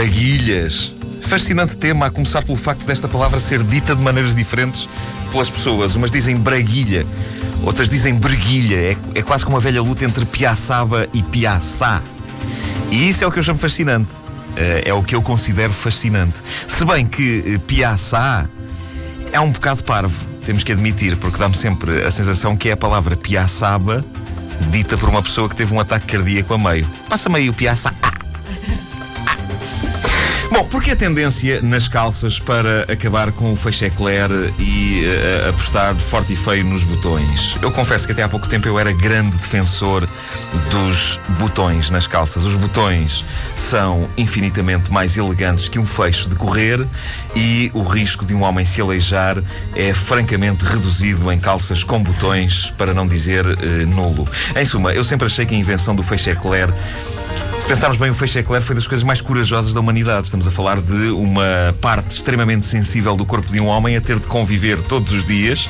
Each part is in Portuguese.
Braguilhas. Fascinante tema, a começar pelo facto desta palavra ser dita de maneiras diferentes pelas pessoas. Umas dizem braguilha, outras dizem breguilha. É, é quase como uma velha luta entre piaçaba e piaçá. E isso é o que eu chamo fascinante. Eh, é o que eu considero fascinante. Se bem que eh, piaçá é um bocado parvo, temos que admitir, porque dá-me sempre a sensação que é a palavra piaçaba dita por uma pessoa que teve um ataque cardíaco a meio. Passa meio piaçá. Bom, porque a tendência nas calças para acabar com o feixe eclair e uh, apostar forte e feio nos botões? Eu confesso que até há pouco tempo eu era grande defensor dos botões nas calças. Os botões são infinitamente mais elegantes que um fecho de correr e o risco de um homem se aleijar é francamente reduzido em calças com botões, para não dizer uh, nulo. Em suma, eu sempre achei que a invenção do feixe eclair se pensarmos bem, o feixe eclair foi das coisas mais corajosas da humanidade. Estamos a falar de uma parte extremamente sensível do corpo de um homem a ter de conviver todos os dias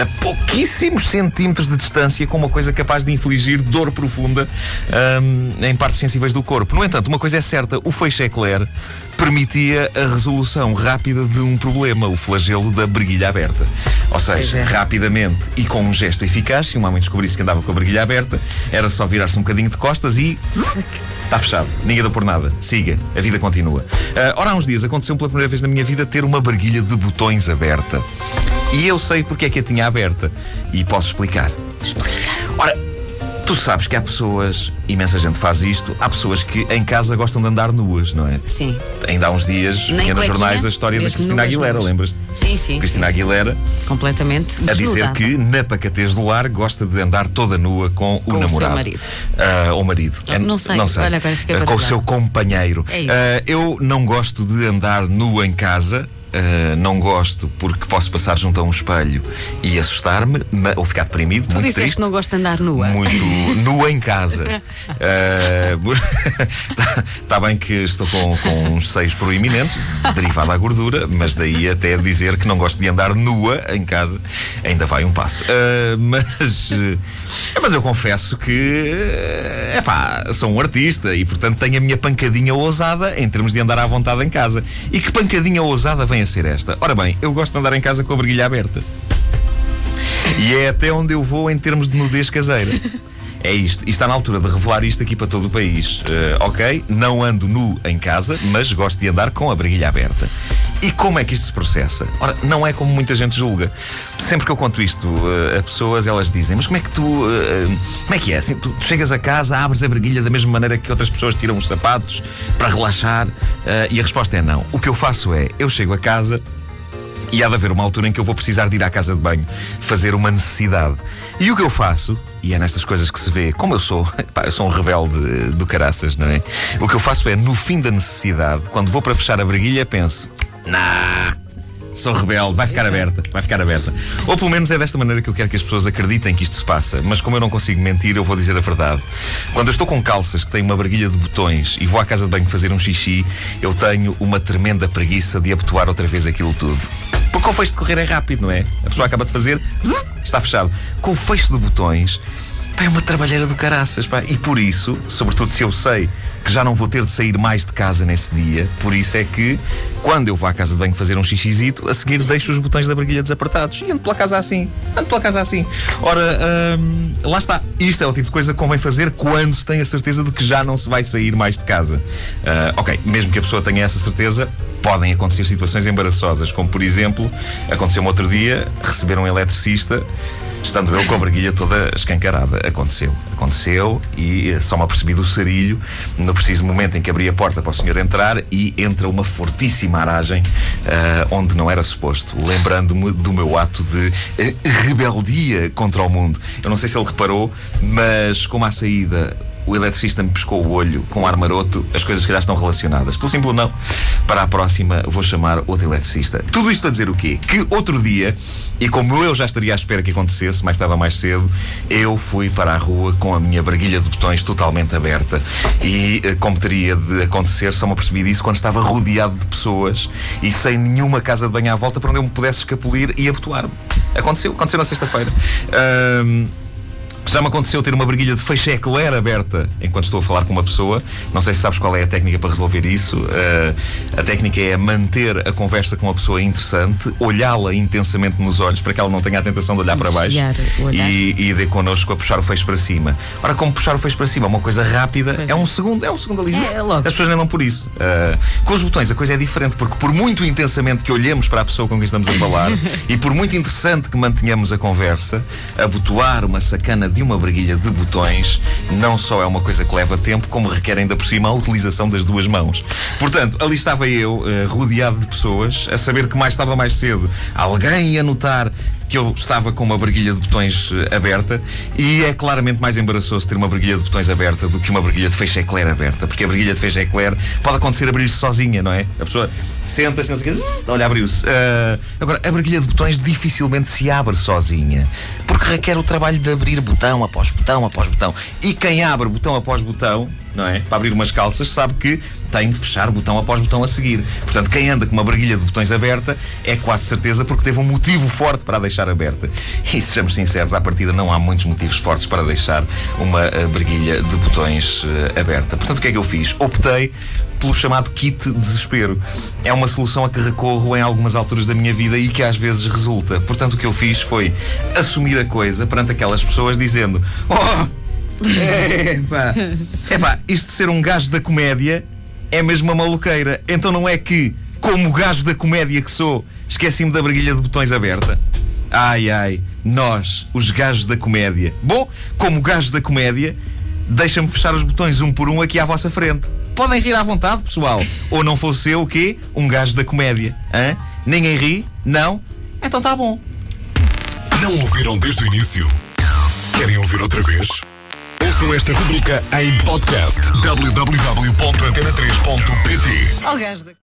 a pouquíssimos centímetros de distância com uma coisa capaz de infligir dor profunda um, em partes sensíveis do corpo. No entanto, uma coisa é certa: o feixe eclair permitia a resolução rápida de um problema, o flagelo da briguilha aberta. Ou seja, é. rapidamente e com um gesto eficaz, se um homem descobrisse que andava com a briguilha aberta, era só virar-se um bocadinho de costas e. Está fechado. Ninguém deu por nada. Siga. A vida continua. Uh, ora, há uns dias aconteceu pela primeira vez na minha vida ter uma barguilha de botões aberta. E eu sei porque é que a tinha aberta. E posso explicar. Explica. Ora, Tu sabes que há pessoas, imensa gente faz isto, há pessoas que em casa gostam de andar nuas, não é? Sim. Ainda há uns dias Nem vinha nos jornais a história da Cristina Aguilera, lembras-te? Sim, sim. Cristina sim, Aguilera. Completamente desnuda. A dizer que na pacatez do lar gosta de andar toda nua com, com o namorado. Com o seu marido. Uh, ou marido. É, não sei. Não sei. Olha, agora uh, com o seu companheiro. É isso. Uh, eu não gosto de andar nua em casa. Uh, não gosto porque posso passar junto a um espelho e assustar-me ou ficar deprimido. Tu muito disseste triste, que não gosto de andar nua. Muito nua em casa. Está uh, tá bem que estou com, com uns seios proeminentes, derivado à gordura, mas daí até dizer que não gosto de andar nua em casa, ainda vai um passo. Uh, mas, mas eu confesso que epá, sou um artista e portanto tenho a minha pancadinha ousada em termos de andar à vontade em casa. E que pancadinha ousada vem a ser esta? Ora bem, eu gosto de andar em casa com a briguilha aberta. E é até onde eu vou em termos de nudez caseira. É isto. E está na altura de revelar isto aqui para todo o país. Uh, ok, não ando nu em casa, mas gosto de andar com a briguilha aberta. E como é que isto se processa? Ora, não é como muita gente julga. Sempre que eu conto isto uh, a pessoas, elas dizem: Mas como é que tu. Uh, como é que é? Assim, tu, tu, chegas a casa, abres a briguilha da mesma maneira que outras pessoas tiram os sapatos para relaxar? e a resposta é não. O que eu faço é: eu chego a casa e há de haver uma altura em que eu vou precisar de ir à casa de banho fazer uma necessidade. E o que eu faço, e é nestas coisas que se vê, como eu sou, pá, eu sou um rebelde do caraças, não é? O que eu faço é, no fim da necessidade, quando vou para fechar a briguilha, penso: nah, sou rebelde, vai ficar aberta, vai ficar aberta. Ou pelo menos é desta maneira que eu quero que as pessoas acreditem que isto se passa. Mas como eu não consigo mentir, eu vou dizer a verdade. Quando eu estou com calças que têm uma barguilha de botões e vou à casa de banho fazer um xixi, eu tenho uma tremenda preguiça de abotoar outra vez aquilo tudo. Porque o fecho de correr é rápido, não é? A pessoa acaba de fazer, está fechado. Com o fecho de botões, pá, é uma trabalheira do caraças, pá. E por isso, sobretudo se eu sei que já não vou ter de sair mais de casa nesse dia, por isso é que, quando eu vou à casa de banho fazer um xixizito, a seguir deixo os botões da barguilha desapertados e ando pela casa assim. Ando pela casa assim. Ora, hum, lá está. Isto é o tipo de coisa que convém fazer quando se tem a certeza de que já não se vai sair mais de casa. Uh, ok, mesmo que a pessoa tenha essa certeza, podem acontecer situações embaraçosas, como por exemplo, aconteceu-me outro dia, receber um eletricista, estando eu com a barguilha toda escancarada. Aconteceu, aconteceu e só me apercebi do sarilho no preciso momento em que abri a porta para o senhor entrar e entra uma fortíssima aragem uh, onde não era suposto, lembrando-me do meu ato de uh, rebeldia contra o mundo. Eu não sei se ele reparou, mas como à saída o eletricista me pescou o olho com ar maroto, as coisas que já estão relacionadas. Pelo simples não, para a próxima vou chamar outro eletricista. Tudo isto para dizer o quê? Que outro dia, e como eu já estaria à espera que acontecesse, tarde ou mais cedo, eu fui para a rua com a minha braguilha de botões totalmente aberta. E eh, como teria de acontecer, só me apercebi disso quando estava rodeado de pessoas e sem nenhuma casa de banho à volta para onde eu me pudesse escapulir e abotoar-me. Aconteceu, aconteceu na sexta-feira. Um, Já me aconteceu ter uma briguilha de feixe eclair aberta enquanto estou a falar com uma pessoa. Não sei se sabes qual é a técnica para resolver isso. Uh, a técnica é manter a conversa com a pessoa interessante, olhá-la intensamente nos olhos para que ela não tenha a tentação de olhar para baixo e, e dê connosco a puxar o feixe para cima. Ora, como puxar o feixe para cima? Uma coisa rápida, pois é um segundo, é um segundo ali. É, é. As pessoas nem dão por isso. Uh, com os botões a coisa é diferente, porque por muito intensamente que olhemos para a pessoa com quem estamos a falar e por muito interessante que mantenhamos a conversa, abotoar uma sacana de uma briguilha de botões não só é uma coisa que leva tempo, como requer ainda por cima a utilização das duas mãos. Portanto, ali estava eu, uh, rodeado de pessoas, a saber que mais tarde ou mais cedo alguém ia notar que eu estava com uma briguilha de botões eh, aberta e é claramente mais embaraçoso ter uma briguilha de botões aberta do que uma briguilha de feixe eclair aberta, porque a briguilha de feixe eclair pode acontecer abrir-se sozinha, não é? A pessoa senta-se, e olha, abriu-se. Uh, agora, a briguilha de botões dificilmente se abre sozinha, porque requer o trabalho de abrir botão após botão após botão. E quem abre botão após botão, não é? Para abrir umas calças, sabe que tem de fechar botão após botão a seguir. Portanto, quem anda com uma briguilha de botões aberta é quase certeza porque teve um motivo forte para a deixar aberta. E sejamos sinceros, à partida não há muitos motivos fortes para deixar uma uh, briguilha de botões uh, aberta. Portanto, o que é que eu fiz? Optei pelo chamado kit desespero. É uma solução a que recorro em algumas alturas da minha vida e que às vezes resulta. Portanto, o que eu fiz foi assumir a coisa perante aquelas pessoas dizendo: Oh! Epá, epá, isto de ser um gajo da comédia é mesmo uma maluqueira. Então não é que, como gajo da comédia que sou, esqueci-me da briguilha de botões aberta? Ai ai, nós, os gajos da comédia. Bom, como gajo da comédia, deixa-me fechar os botões um por um aqui à vossa frente. Podem rir à vontade, pessoal. Ou não fosse eu o quê? Um gajo da comédia. Hã? Ninguém ri? Não? Então tá bom. Não ouviram desde o início? Querem ouvir outra vez? Ouçam esta rubrica em podcast www.antena3.pt.